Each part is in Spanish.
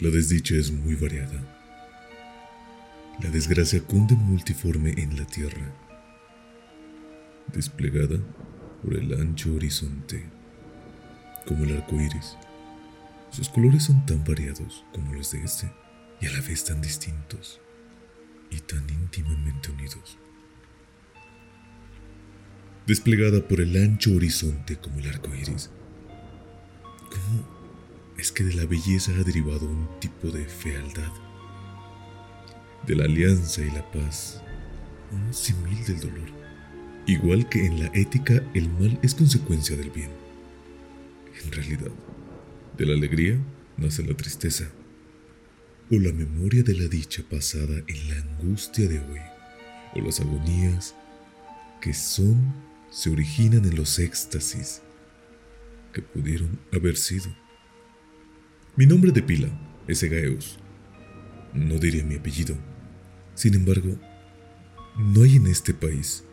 La desdicha es muy variada. La desgracia cunde multiforme en la tierra, desplegada por el ancho horizonte, como el arco iris. Sus colores son tan variados como los de este, y a la vez tan distintos y tan íntimamente unidos. Desplegada por el ancho horizonte como el arco iris. ¿Cómo es que de la belleza ha derivado un tipo de fealdad, de la alianza y la paz, un simil del dolor. Igual que en la ética el mal es consecuencia del bien. En realidad, de la alegría nace la tristeza, o la memoria de la dicha pasada en la angustia de hoy, o las agonías que son se originan en los éxtasis que pudieron haber sido. Mi nombre de pila es Egaeus. No diré mi apellido. Sin embargo, no hay en este país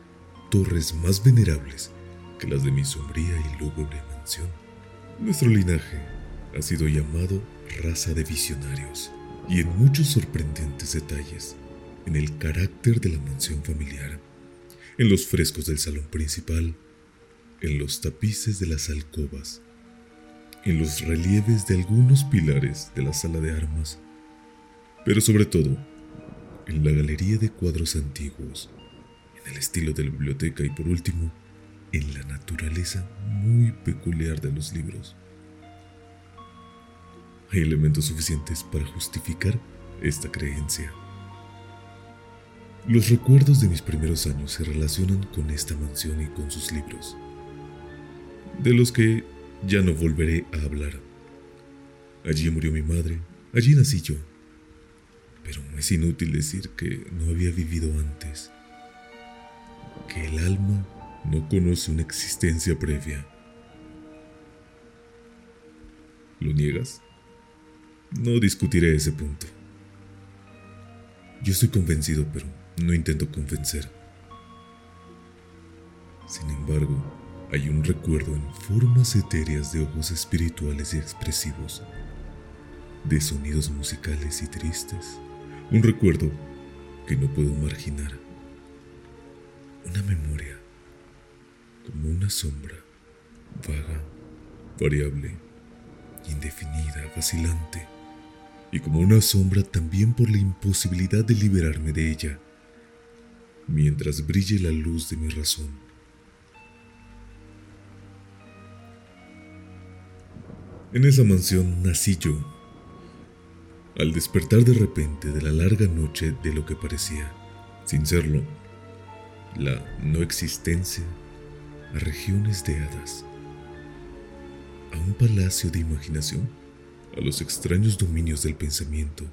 torres más venerables que las de mi sombría y lúgubre mansión. Nuestro linaje ha sido llamado raza de visionarios y en muchos sorprendentes detalles en el carácter de la mansión familiar, en los frescos del salón principal, en los tapices de las alcobas en los relieves de algunos pilares de la sala de armas, pero sobre todo en la galería de cuadros antiguos, en el estilo de la biblioteca y por último, en la naturaleza muy peculiar de los libros. Hay elementos suficientes para justificar esta creencia. Los recuerdos de mis primeros años se relacionan con esta mansión y con sus libros, de los que ya no volveré a hablar. Allí murió mi madre, allí nací yo. Pero es inútil decir que no había vivido antes, que el alma no conoce una existencia previa. ¿Lo niegas? No discutiré ese punto. Yo estoy convencido, pero no intento convencer. Sin embargo, hay un recuerdo en formas etéreas de ojos espirituales y expresivos, de sonidos musicales y tristes, un recuerdo que no puedo marginar, una memoria, como una sombra, vaga, variable, indefinida, vacilante, y como una sombra también por la imposibilidad de liberarme de ella, mientras brille la luz de mi razón En esa mansión nací yo, al despertar de repente de la larga noche de lo que parecía, sin serlo, la no existencia a regiones de hadas, a un palacio de imaginación, a los extraños dominios del pensamiento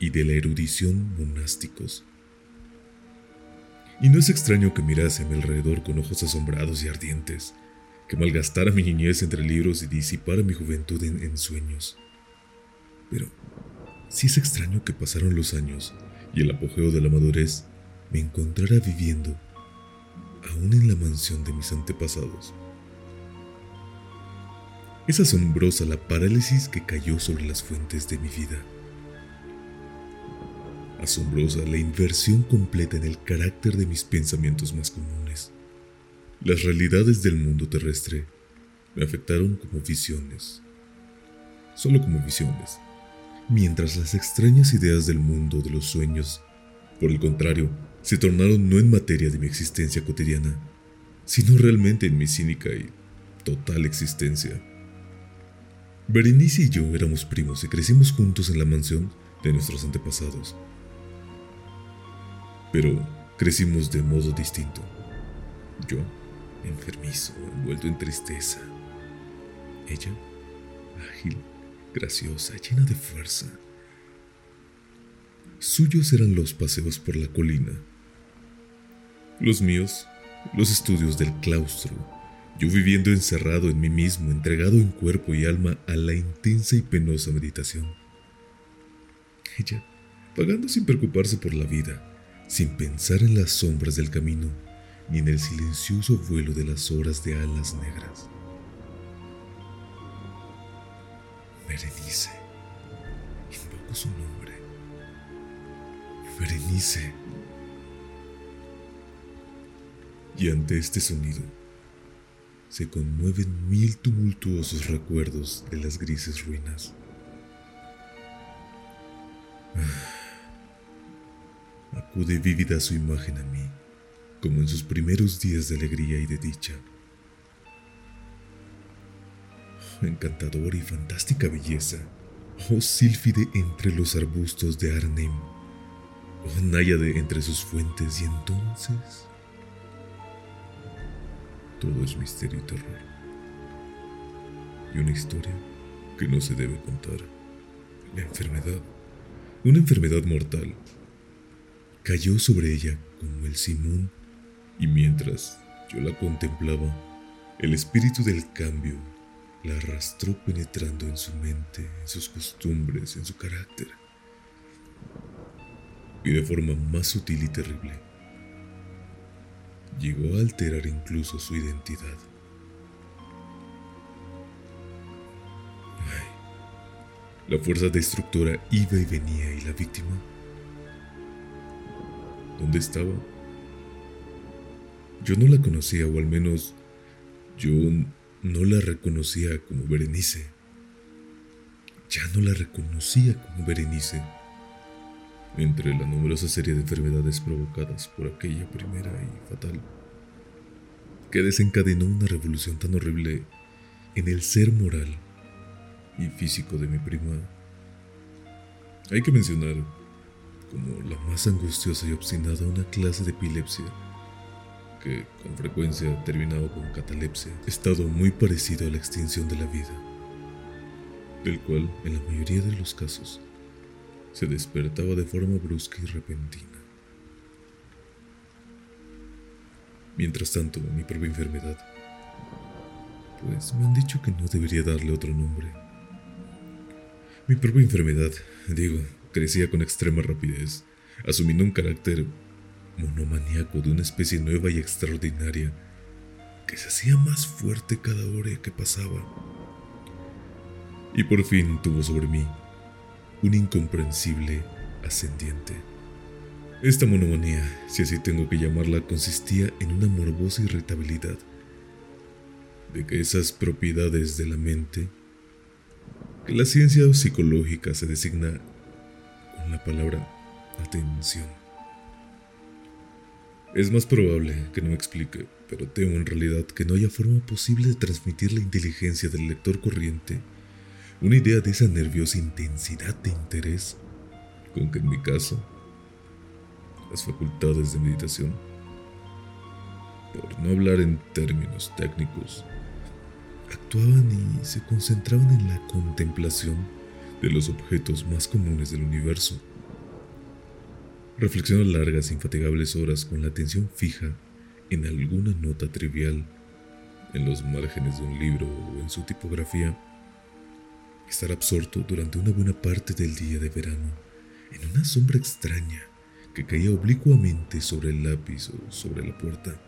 y de la erudición monásticos. Y no es extraño que mirase a mi alrededor con ojos asombrados y ardientes, que malgastara mi niñez entre libros y disipara mi juventud en, sueños. Pero sí es extraño que pasaron los años y el apogeo de la madurez me encontrara viviendo aún en la mansión de mis antepasados. Es asombrosa la parálisis que cayó sobre las fuentes de mi vida. Asombrosa la inversión completa en el carácter de mis pensamientos más comunes. Las realidades del mundo terrestre me afectaron como visiones, solo como visiones, mientras las extrañas ideas del mundo de los sueños, por el contrario, se tornaron no en materia de mi existencia cotidiana, sino realmente en mi cínica y total existencia. Berenice y yo éramos primos y crecimos juntos en la mansión de nuestros antepasados. Pero crecimos de modo distinto. Yo, enfermizo, envuelto en tristeza. Ella, ágil, graciosa, llena de fuerza. Suyos eran los paseos por la colina. Los míos, los estudios del claustro. Yo viviendo encerrado en mí mismo, entregado en cuerpo y alma a la intensa y penosa meditación. Ella, pagando sin preocuparse por la vida, sin pensar en las sombras del camino, ni en el silencioso vuelo de las horas de alas negras. Berenice. Invoco su nombre. Berenice. Y ante este sonido, se conmueven mil tumultuosos recuerdos de las grises ruinas. Acude vívida su imagen a mí, como en sus primeros días de alegría y de dicha. encantadora y fantástica belleza, oh sílfide entre los arbustos de Arnhem, oh náyade entre sus fuentes, y entonces todo es misterio y terror, y una historia que no se debe contar. La enfermedad, una enfermedad mortal, cayó sobre ella como el simón, y mientras yo la contemplaba, el espíritu del cambio la arrastró penetrando en su mente, en sus costumbres, en su carácter. Y de forma más sutil y terrible, llegó a alterar incluso su identidad. la fuerza destructora iba y venía y la víctima, ¿dónde estaba? Yo no la conocía, o al menos yo no la reconocía como Berenice. Ya no la reconocía como Berenice. Entre la numerosa serie de enfermedades provocadas por aquella primera y fatal, que desencadenó una revolución tan horrible en el ser moral y físico de mi prima, hay que mencionar como la más angustiosa y obstinada una clase de epilepsia que con frecuencia ha terminado con catalepsia, estado muy parecido a la extinción de la vida, del cual, en la mayoría de los casos, se despertaba de forma brusca y repentina. Mientras tanto, mi propia enfermedad, pues me han dicho que no debería darle otro nombre. Mi propia enfermedad, digo, crecía con extrema rapidez, asumiendo un carácter monomaniaco de una especie nueva y extraordinaria que se hacía más fuerte cada hora que pasaba. Y por fin tuvo sobre mí un incomprensible ascendiente. Esta monomanía, si así tengo que llamarla, consistía en una morbosa irritabilidad de que esas propiedades de la mente, que la ciencia psicológica se designa con la palabra atención. Es más probable que no me explique, pero temo en realidad que no haya forma posible de transmitir la inteligencia del lector corriente una idea de esa nerviosa intensidad de interés con que en mi caso las facultades de meditación, por no hablar en términos técnicos, actuaban y se concentraban en la contemplación de los objetos más comunes del universo Reflexiono largas, infatigables horas con la atención fija en alguna nota trivial, en los márgenes de un libro o en su tipografía. Estar absorto durante una buena parte del día de verano en una sombra extraña que caía oblicuamente sobre el lápiz o sobre la puerta.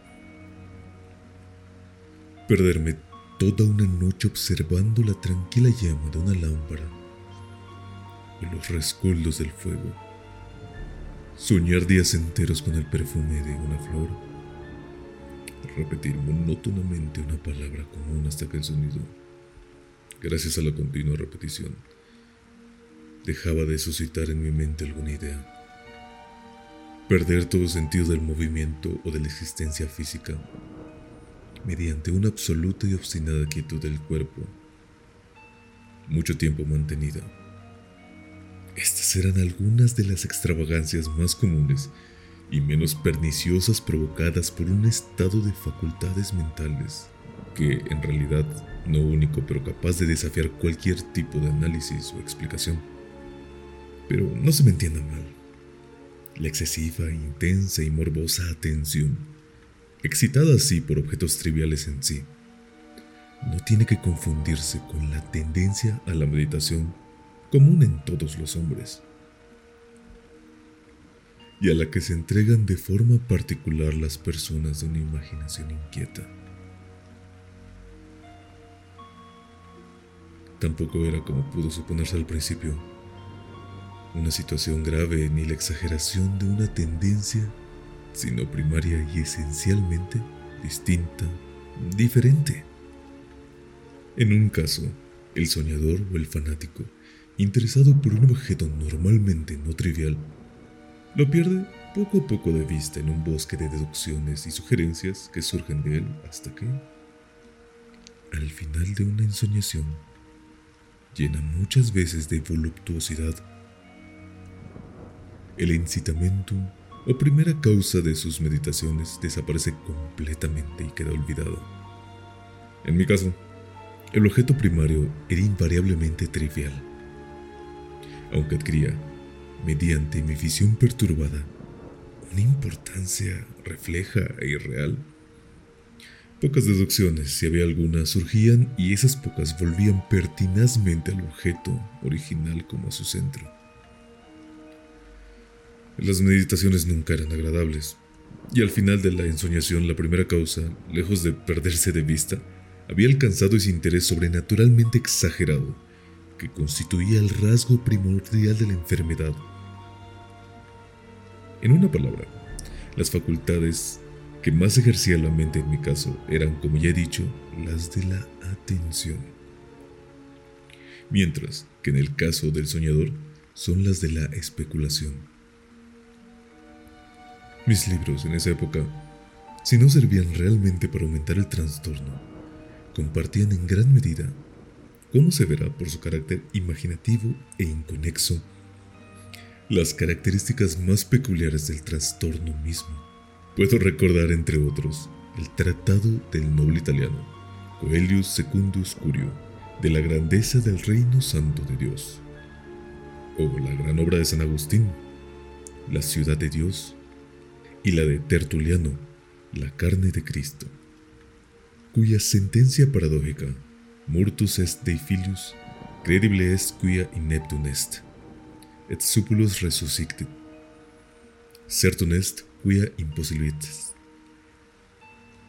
Perderme toda una noche observando la tranquila llama de una lámpara o los rescoldos del fuego soñar días enteros con el perfume de una flor, repetir monótonamente una palabra común hasta que el sonido, gracias a la continua repetición, dejaba de suscitar en mi mente alguna idea, perder todo sentido del movimiento o de la existencia física, mediante una absoluta y obstinada quietud del cuerpo, mucho tiempo mantenida. Estas eran algunas de las extravagancias más comunes y menos perniciosas provocadas por un estado de facultades mentales que en realidad no único pero capaz de desafiar cualquier tipo de análisis o explicación. Pero no se me entienda mal. La excesiva, intensa y morbosa atención, excitada así por objetos triviales en sí, no tiene que confundirse con la tendencia a la meditación común en todos los hombres, y a la que se entregan de forma particular las personas de una imaginación inquieta. Tampoco era como pudo suponerse al principio, una situación grave ni la exageración de una tendencia, sino primaria y esencialmente distinta, diferente. En un caso, el soñador o el fanático interesado por un objeto normalmente no trivial, lo pierde poco a poco de vista en un bosque de deducciones y sugerencias que surgen de él hasta que, al final de una ensoñación, llena muchas veces de voluptuosidad, el incitamento o primera causa de sus meditaciones desaparece completamente y queda olvidado. En mi caso, el objeto primario era invariablemente trivial aunque adquiría, mediante mi visión perturbada, una importancia refleja e irreal. Pocas deducciones, si había alguna, surgían y esas pocas volvían pertinazmente al objeto original como a su centro. Las meditaciones nunca eran agradables, y al final de la ensoñación la primera causa, lejos de perderse de vista, había alcanzado ese interés sobrenaturalmente exagerado que constituía el rasgo primordial de la enfermedad. En una palabra, las facultades que más ejercía la mente en mi caso eran, como ya he dicho, las de la atención. Mientras que en el caso del soñador son las de la especulación. Mis libros en esa época, si no servían realmente para aumentar el trastorno, compartían en gran medida ¿Cómo se verá por su carácter imaginativo e inconexo, las características más peculiares del trastorno mismo. Puedo recordar, entre otros, el Tratado del Noble Italiano, Coelius Secundus Curio, de la grandeza del Reino Santo de Dios, o la gran obra de San Agustín, La Ciudad de Dios, y la de Tertuliano, La carne de Cristo, cuya sentencia paradójica Murtus est Dei filius, credible est quia ineptum est, et supulus resuscitet. Certum est quia impossibilitas.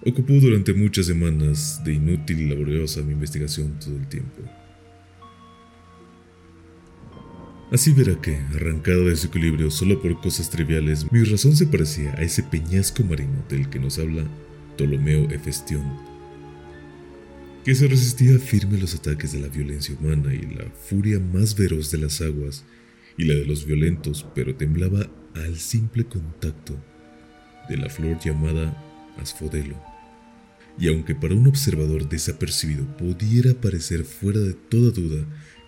Ocupó durante muchas semanas de inútil y laboriosa mi investigación todo el tiempo. Así verá que, arrancado de su equilibrio solo por cosas triviales, mi razón se parecía a ese peñasco marino del que nos habla Ptolomeo Hefestión que se resistía firme a los ataques de la violencia humana y la furia más veroz de las aguas y la de los violentos, pero temblaba al simple contacto de la flor llamada asfodelo. Y aunque para un observador desapercibido pudiera parecer fuera de toda duda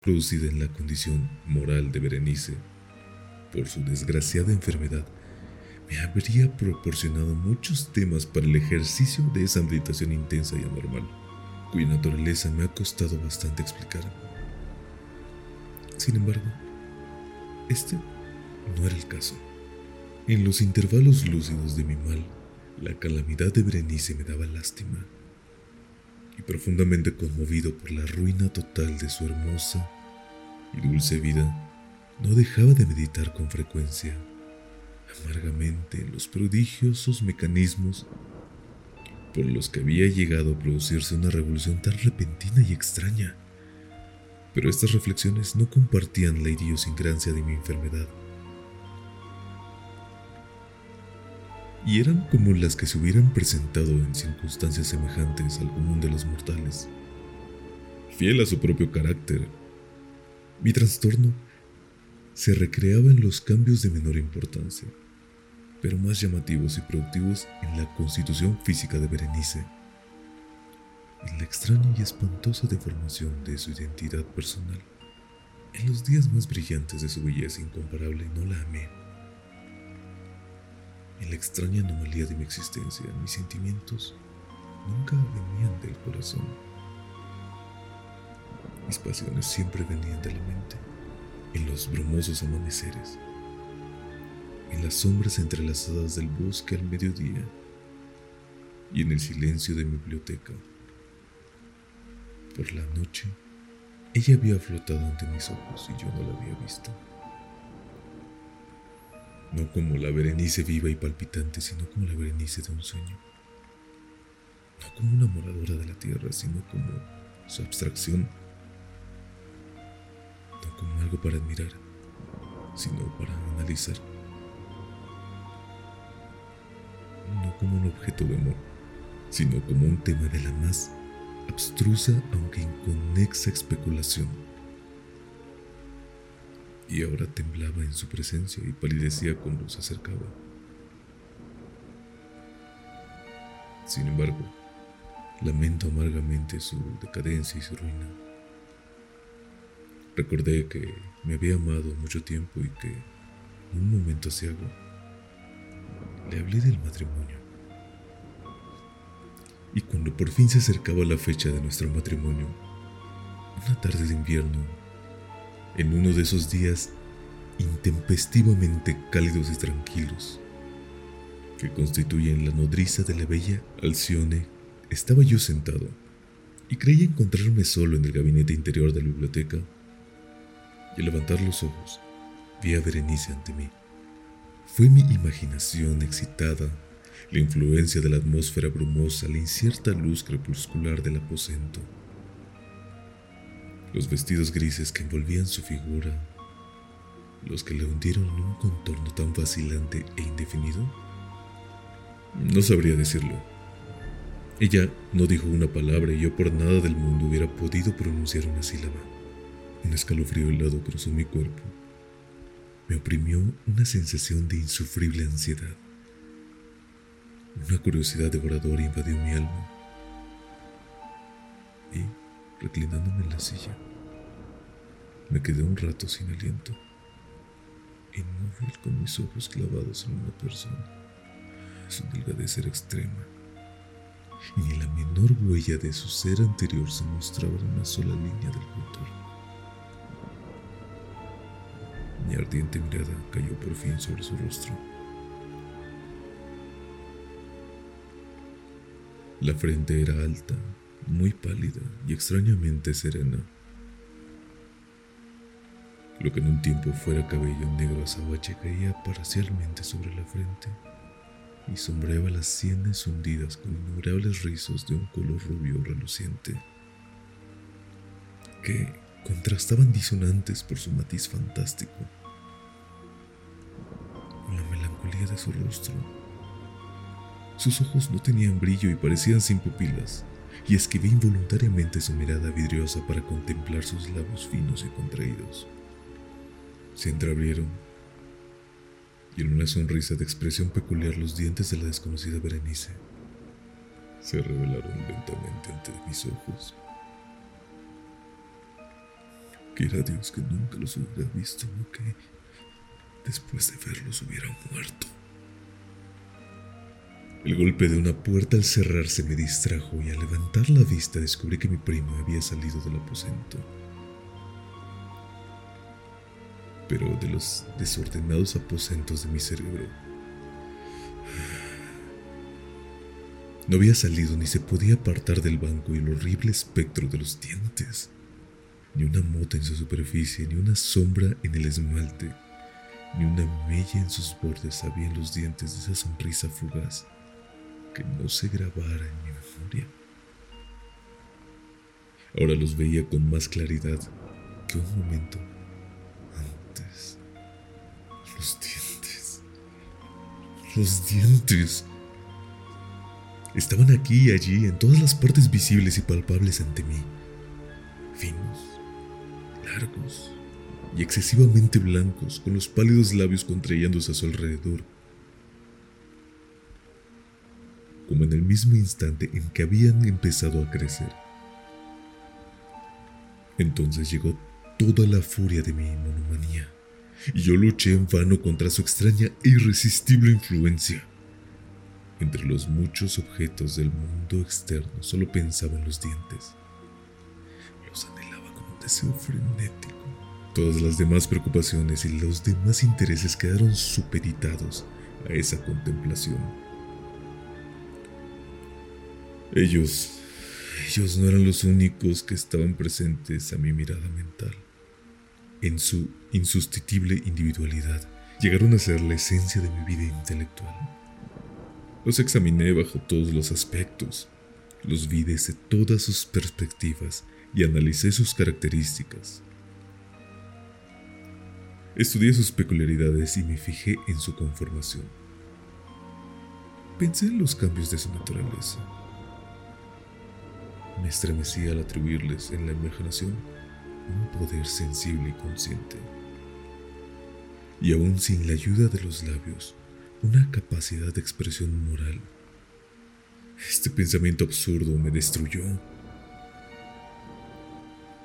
producida en la condición moral de Berenice por su desgraciada enfermedad, me habría proporcionado muchos temas para el ejercicio de esa meditación intensa y anormal, cuya naturaleza me ha costado bastante explicar. Sin embargo, este no era el caso. En los intervalos lúcidos de mi mal, la calamidad de Berenice me daba lástima y profundamente conmovido por la ruina total de su hermosa y dulce vida, no dejaba de meditar con frecuencia, amargamente, en los prodigiosos mecanismos por los que había llegado a producirse una revolución tan repentina y extraña, Pero estas reflexiones no compartían la idiosincrasia de mi enfermedad. Y eran como las que se hubieran presentado en circunstancias semejantes al común de los mortales. Fiel a su propio carácter, mi trastorno se recreaba en los cambios de menor importancia, pero más llamativos y productivos en la constitución física de Berenice en la extraña y espantosa deformación de su identidad personal. En los días más brillantes de su belleza incomparable no la amé. En la extraña anomalía de mi existencia, mis sentimientos nunca venían del corazón. Mis pasiones siempre venían de la mente, en los brumosos amaneceres, en las sombras entrelazadas del bosque al mediodía y en el silencio de mi biblioteca por la noche, ella había flotado ante mis ojos y yo no la había visto. No como la Berenice viva y palpitante, sino como la Berenice de un sueño. No como una moradora de la tierra, sino como su abstracción. No como algo para admirar, sino para analizar. No como un objeto de amor, sino como un tema de la más abstrusa aunque inconexa especulación. Y ahora temblaba en su presencia y palidecía cuando se acercaba. Sin embargo, lamento amargamente su decadencia y su ruina. Recordé que me había amado mucho tiempo y que, en un momento asiago, le hablé del matrimonio. Y cuando por fin se acercaba la fecha de nuestro matrimonio, una tarde de invierno, en uno de esos días intempestivamente cálidos y tranquilos, que constituyen la nodriza de la bella Alcione, estaba yo sentado y creía encontrarme solo en el gabinete interior de la biblioteca. Y al levantar los ojos, vi a Berenice ante mí. Fue mi imaginación excitada la influencia de la atmósfera brumosa, la incierta luz crepuscular del aposento, los vestidos grises que envolvían su figura, los que le hundieron en un contorno tan vacilante e indefinido. No sabría decirlo. Ella no dijo una palabra y yo por nada del mundo hubiera podido pronunciar una sílaba. Un escalofrío helado cruzó mi cuerpo. Me oprimió una sensación de insufrible ansiedad. Una curiosidad devoradora invadió mi alma. Y, reclinándome en la silla, me quedé un rato sin aliento, inmóvil con mis ojos clavados en una persona. Su delgadez era extrema, y ni la menor huella de su ser anterior se mostraba una sola línea del contorno. Mi ardiente mirada cayó por fin sobre su rostro La frente era alta, muy pálida y extrañamente serena. Lo que en un tiempo fuera cabello negro azabache caía parcialmente sobre la frente y sombreaba las sienes hundidas con innumerables rizos de un color rubio reluciente, que contrastaban disonantes por su matiz fantástico. Con la melancolía de su rostro. Sus ojos no tenían brillo y parecían sin pupilas, y esquivé involuntariamente su mirada vidriosa para contemplar sus labios finos y contraídos. Se entreabrieron, y en una sonrisa de expresión peculiar los dientes de la desconocida Berenice se revelaron lentamente ante mis ojos. Quiera Dios que nunca los hubiera visto o que después de verlos hubiera muerto. El golpe de una puerta al cerrarse me distrajo y al levantar la vista descubrí que mi primo había salido del aposento. Pero de los desordenados aposentos de mi cerebro, no había salido ni se podía apartar del banco y el horrible espectro de los dientes. Ni una mota en su superficie, ni una sombra en el esmalte, ni una mella en sus bordes había en los dientes de esa sonrisa fugaz que no se grabara en mi memoria. Ahora los veía con más claridad que un momento antes. Los dientes. Los dientes. Estaban aquí y allí, en todas las partes visibles y palpables ante mí. Finos, largos y excesivamente blancos, con los pálidos labios contrayéndose a su alrededor. Como en el mismo instante en que habían empezado a crecer. Entonces llegó toda la furia de mi monomanía, y yo luché en vano contra su extraña e irresistible influencia. Entre los muchos objetos del mundo externo solo pensaba en los dientes. Los anhelaba con un deseo frenético. Todas las demás preocupaciones y los demás intereses quedaron supeditados a esa contemplación. Ellos ellos no eran los únicos que estaban presentes a mi mirada mental. En su insustituible individualidad, llegaron a ser la esencia de mi vida intelectual. Los examiné bajo todos los aspectos, los vi desde todas sus perspectivas y analicé sus características. Estudié sus peculiaridades y me fijé en su conformación. Pensé en los cambios de su naturaleza me estremecí al atribuirles en la imaginación un poder sensible y consciente. Y aún sin la ayuda de los labios, una capacidad de expresión moral. Este pensamiento absurdo me destruyó.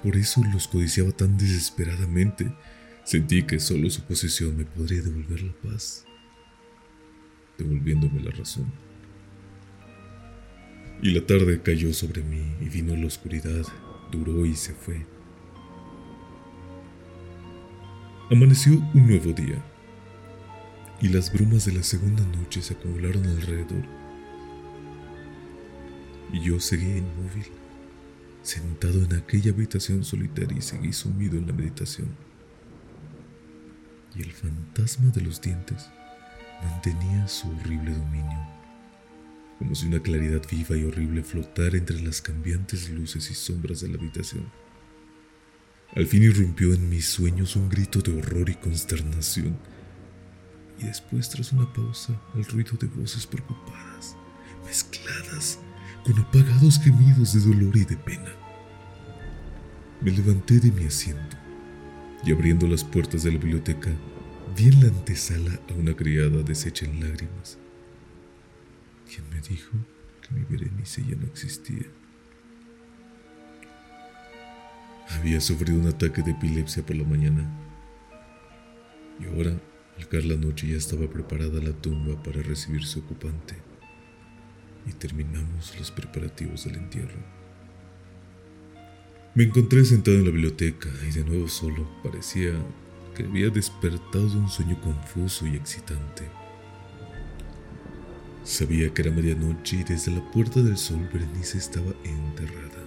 Por eso los codiciaba tan desesperadamente. Sentí que solo su posesión me podría devolver la paz, devolviéndome la razón. Y la tarde cayó sobre mí y vino la oscuridad, duró y se fue. Amaneció un nuevo día, y las brumas de la segunda noche se acumularon alrededor. Y yo seguí inmóvil, sentado en aquella habitación solitaria y seguí sumido en la meditación. Y el fantasma de los dientes mantenía su horrible dominio como si una claridad viva y horrible flotara entre las cambiantes luces y sombras de la habitación. Al fin irrumpió en mis sueños un grito de horror y consternación, y después, tras una pausa, el ruido de voces preocupadas, mezcladas con apagados gemidos de dolor y de pena. Me levanté de mi asiento y abriendo las puertas de la biblioteca, vi en la antesala a una criada deshecha en lágrimas quien me dijo que mi Berenice ya no existía. Había sufrido un ataque de epilepsia por la mañana y ahora, al caer la noche, ya estaba preparada la tumba para recibir su ocupante y terminamos los preparativos del entierro. Me encontré sentado en la biblioteca y de nuevo solo parecía que había despertado de un sueño confuso y excitante. Sabía que era medianoche y desde la Puerta del Sol Berenice estaba enterrada.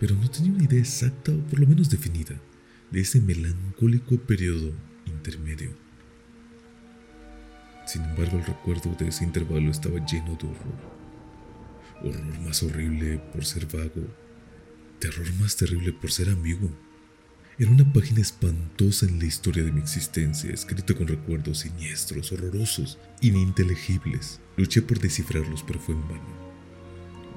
Pero no tenía una idea exacta o por lo menos definida de ese melancólico periodo intermedio. Sin embargo, el recuerdo de ese intervalo estaba lleno de horror. Horror más horrible por ser vago, terror más terrible por ser ambiguo era una página espantosa en la historia de mi existencia, escrita con recuerdos siniestros, horrorosos, ininteligibles. Luché por descifrarlos, pero fue en vano.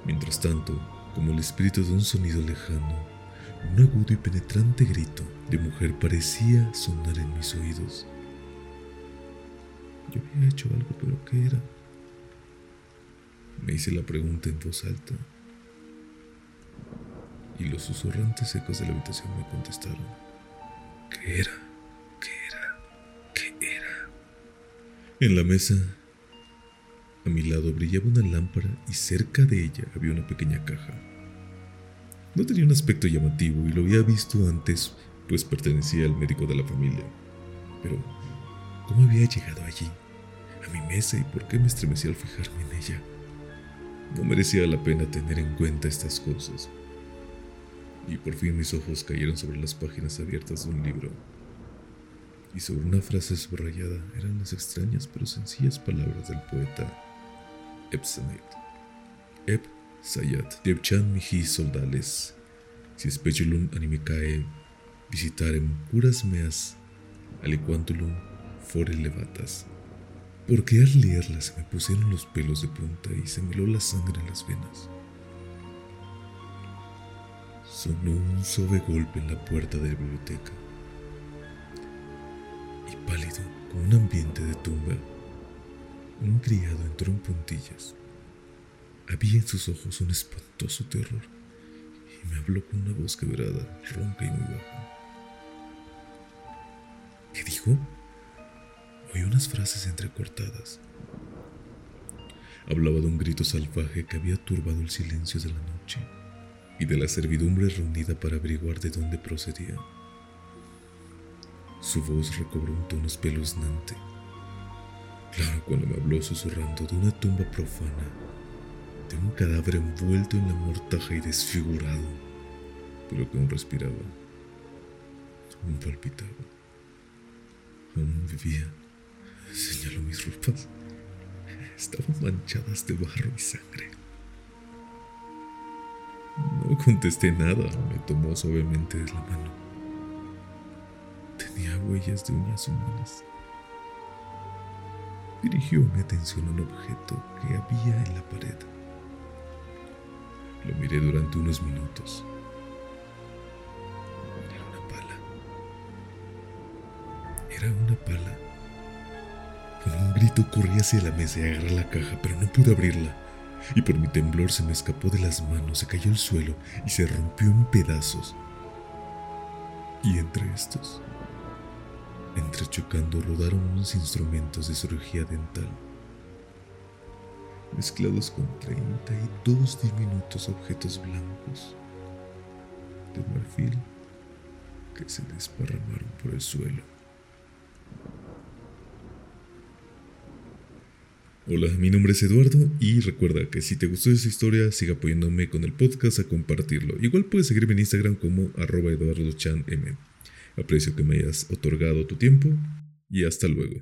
Mientras tanto, como el espíritu de un sonido lejano, un agudo y penetrante grito de mujer parecía sonar en mis oídos. Yo había hecho algo, pero ¿qué era? Me hice la pregunta en voz alta y los susurrantes ecos de la habitación me contestaron. ¿Qué era? ¿Qué era? ¿Qué era? En la mesa, a mi lado brillaba una lámpara y cerca de ella había una pequeña caja. No tenía un aspecto llamativo y lo había visto antes, pues pertenecía al médico de la familia. Pero, ¿cómo había llegado allí? A mi mesa y por qué me estremecí al fijarme en ella. No merecía la pena tener en cuenta estas cosas y por fin mis ojos cayeron sobre las páginas abiertas de un libro. Y sobre una frase subrayada eran las extrañas pero sencillas palabras del poeta Epsanet. Ep Sayat, Debchan Miji Soldales, si speculum animicae visitarem curas meas aliquantulum fore levatas, porque al leerla se me pusieron los pelos de punta y se me heló la sangre en las venas. Sonó un suave golpe en la puerta de la biblioteca y pálido, con un ambiente de tumba, un criado entró en puntillas. Había en sus ojos un espantoso terror y me habló con una voz quebrada, ronca y muy baja. ¿Qué dijo? Oí unas frases entrecortadas. Hablaba de un grito salvaje que había turbado el silencio de la noche y de la servidumbre reunida para averiguar de dónde procedía. Su voz recobró un tono espeluznante. Claro, cuando me habló susurrando de una tumba profana, de un cadáver envuelto en la mortaja y desfigurado, pero que aún respiraba, aún palpitaba, aún vivía. Señaló mis ropas. Estaban manchadas de barro y sangre. Contesté nada, me tomó suavemente de la mano. Tenía huellas de uñas humanas. Dirigió mi atención a un objeto que había en la pared. Lo miré durante unos minutos. Era una pala. Era una pala. Con un grito corrí hacia la mesa y agarré la caja, pero no pude abrirla y por mi temblor se me escapó de las manos, se cayó al suelo y se rompió en pedazos. Y entre estos, entrechocando, rodaron unos instrumentos de cirugía dental, mezclados con 32 diminutos objetos blancos de marfil que se desparramaron por el suelo. Hola, mi nombre es Eduardo y recuerda que si te gustó esa historia, siga apoyándome con el podcast a compartirlo. Igual puedes seguirme en Instagram como arroba eduardochanm. Aprecio que me hayas otorgado tu tiempo y hasta luego.